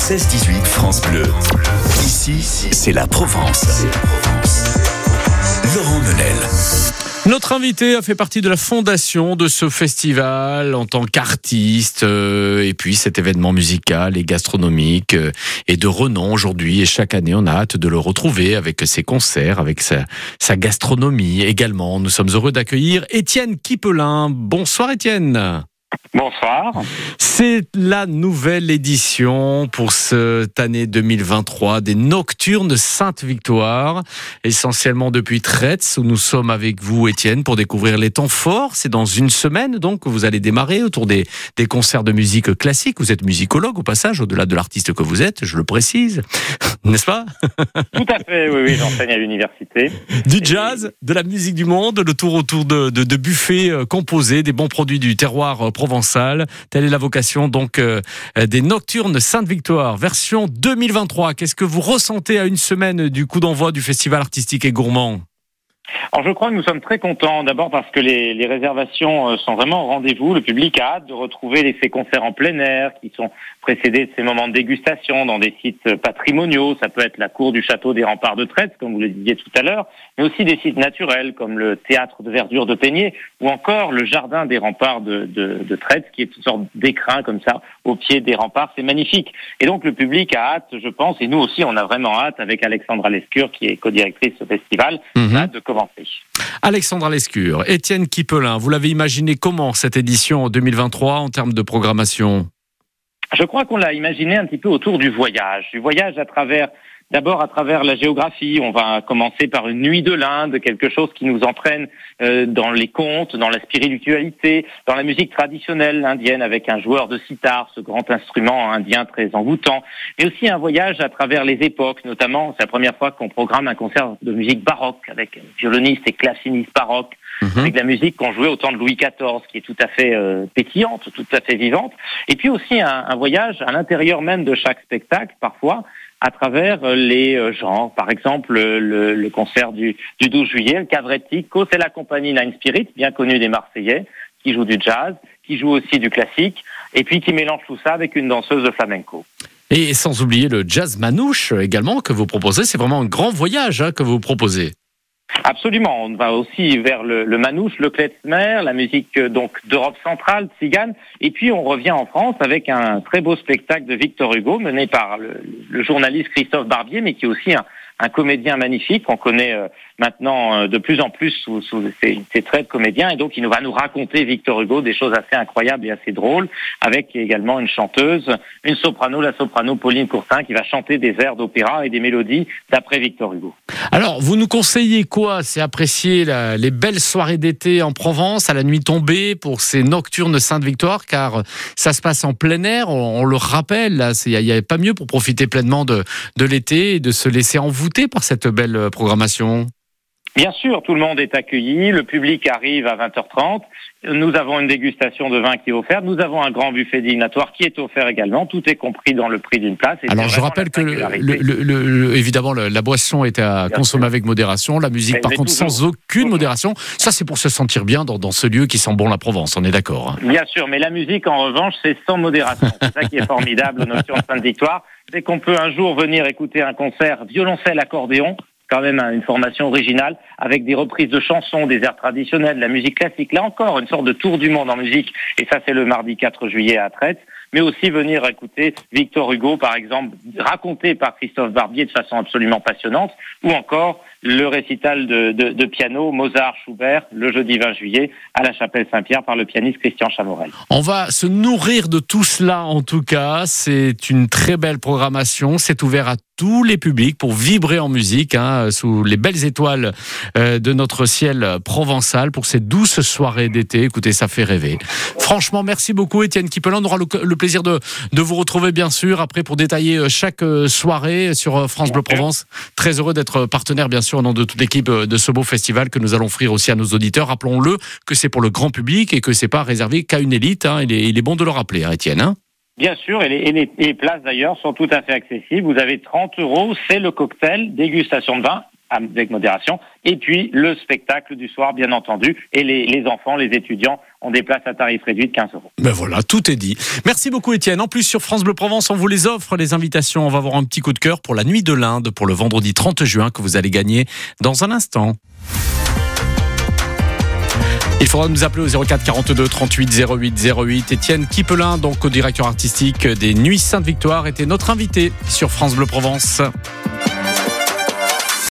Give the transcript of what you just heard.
16-18 France Bleu. Ici, c'est la Provence. Laurent Menel. Notre invité a fait partie de la fondation de ce festival en tant qu'artiste euh, et puis cet événement musical et gastronomique euh, est de renom aujourd'hui et chaque année on a hâte de le retrouver avec ses concerts, avec sa, gastronomie également. Nous sommes heureux d'accueillir Étienne Kipelin. Bonsoir Étienne. Bonsoir. C'est la nouvelle édition pour cette année 2023 des Nocturnes Sainte-Victoire, essentiellement depuis Tretz, où nous sommes avec vous, Étienne, pour découvrir les temps forts. C'est dans une semaine, donc, que vous allez démarrer autour des, des concerts de musique classique. Vous êtes musicologue, au passage, au-delà de l'artiste que vous êtes, je le précise, n'est-ce pas? Tout à fait, oui, oui, j'enseigne à l'université. Du jazz, de la musique du monde, le tour autour de, de, de buffets euh, composés, des bons produits du terroir euh, provençal. Telle est la vocation donc euh, des Nocturnes Sainte-Victoire, version 2023. Qu'est-ce que vous ressentez à une semaine du coup d'envoi du festival artistique et gourmand? Alors je crois que nous sommes très contents, d'abord parce que les, les, réservations euh, sont vraiment au rendez-vous. Le public a hâte de retrouver ces concerts en plein air qui sont précédés de ces moments de dégustation dans des sites patrimoniaux. Ça peut être la cour du château des remparts de Traite, comme vous le disiez tout à l'heure, mais aussi des sites naturels comme le théâtre de verdure de Peigné ou encore le jardin des remparts de, de, de Traite, qui est une sorte d'écrin comme ça au pied des remparts. C'est magnifique. Et donc le public a hâte, je pense, et nous aussi on a vraiment hâte avec Alexandra Lescure qui est co-directrice de ce festival, Mhm. hâte de commencer. Alexandra Lescure, Étienne Kipelin, vous l'avez imaginé comment cette édition 2023 en termes de programmation? Je crois qu'on l'a imaginé un petit peu autour du voyage, du voyage à travers D'abord à travers la géographie, on va commencer par une nuit de l'Inde, quelque chose qui nous entraîne euh, dans les contes, dans la spiritualité, dans la musique traditionnelle indienne avec un joueur de sitar, ce grand instrument indien très envoûtant, mais aussi un voyage à travers les époques, notamment c'est la première fois qu'on programme un concert de musique baroque avec violoniste et claveciniste baroque, Mhm. avec la musique qu'on jouait au temps de Louis XIV, qui est tout à fait euh, pétillante, tout à fait vivante, et puis aussi un, un voyage à l'intérieur même de chaque spectacle, parfois à travers euh, les euh, genres. Par exemple, le, le concert du, du 12 juillet, le Cavrettico, c'est la compagnie Nine Spirit, bien connue des Marseillais, qui joue du jazz, qui joue aussi du classique, et puis qui mélange tout ça avec une danseuse de flamenco. Et sans oublier le jazz manouche également que vous proposez. C'est vraiment un grand voyage hein, que vous proposez. Absolument, on va aussi vers le, le manouche, le klezmer, la musique euh, donc d'Europe centrale, tzigane, et puis on revient en France avec un très beau spectacle de Victor Hugo mené par le, le journaliste Christophe Barbier, mais qui est aussi un, un comédien magnifique qu'on connaît euh, maintenant euh, de plus en plus sous, sous ses, traits de comédien, et donc il va nous raconter Victor Hugo des choses assez incroyables et assez drôles, avec également une chanteuse, une soprano, la soprano Pauline Courtin, qui va chanter des airs d'opéra et des mélodies d'après Victor Hugo. Alors, vous nous conseillez quoi? C'est apprécier les belles soirées d'été en Provence, à la nuit tombée, pour ces nocturnes Sainte-Victoire, car ça se passe en plein air, on, le rappelle, il n'y a, pas mieux pour profiter pleinement de, de l'été et de se laisser envoûter par cette belle programmation? Bien sûr, tout le monde est accueilli, le public arrive à 20h30, nous avons une dégustation de vin qui est offerte, nous avons un grand buffet dînatoire qui est offert également, tout est compris dans le prix d'une place. Alors je rappelle que le, le, le, évidemment la boisson est à bien consommer sûr. avec modération, la musique mais par mais contre toujours. sans aucune toujours. modération, ça c'est pour se sentir bien dans, dans, ce lieu qui sent bon la Provence, on est d'accord. Hein. Bien sûr, mais la musique en revanche c'est sans modération, c'est ça qui est formidable aux notions de Sainte-Victoire, c'est qu'on peut un jour venir écouter un concert violoncelle accordéon quand même une formation originale avec des reprises de chansons, des airs traditionnels, de la musique classique. Là encore, une sorte de tour du monde en musique. Et ça, c'est le mardi 4 juillet à Traite. Mais aussi venir écouter Victor Hugo, par exemple, raconté par Christophe Barbier de façon absolument passionnante, ou encore le récital de, de, de, piano Mozart Schubert le jeudi 20 juillet à la chapelle Saint-Pierre par le pianiste Christian Chamorel. On va se nourrir de tout cela en tout cas. C'est une très belle programmation. C'est ouvert à tous les publics pour vibrer en musique hein, sous les belles étoiles euh, de notre ciel provençal pour ces douces soirées d'été. Écoutez, ça fait rêver. Franchement, merci beaucoup Étienne Kipelin. On aura le, le plaisir de, de, vous retrouver bien sûr après pour détailler euh, chaque soirée sur France Bleu Provence. Très heureux d'être partenaire bien sûr au nom de toute l'équipe de ce beau festival que nous allons offrir aussi à nos auditeurs. Rappelons-le que c'est pour le grand public et que c'est pas réservé qu'à une élite. Hein. Il, est, bon de le rappeler, hein, Étienne. Hein Bien sûr, et les, places d'ailleurs sont tout à fait accessibles. Vous avez 30 euros, c'est le cocktail, dégustation de vin avec modération, et puis le spectacle du soir, bien entendu, et les enfants, les étudiants ont des places à tarif réduit de 15 euros. Ben voilà, tout est dit. Merci beaucoup Étienne. En plus, sur France Bleu Provence, on vous les offre, les invitations. On va avoir un petit coup de cœur pour la nuit de l'Inde, pour le vendredi 30 juin, que vous allez gagner dans un instant. Il faudra nous appeler au 04 42 38 08 08. Étienne Kipelin, donc co-directeur artistique des Nuits Sainte-Victoire, était notre invité sur France Bleu Provence.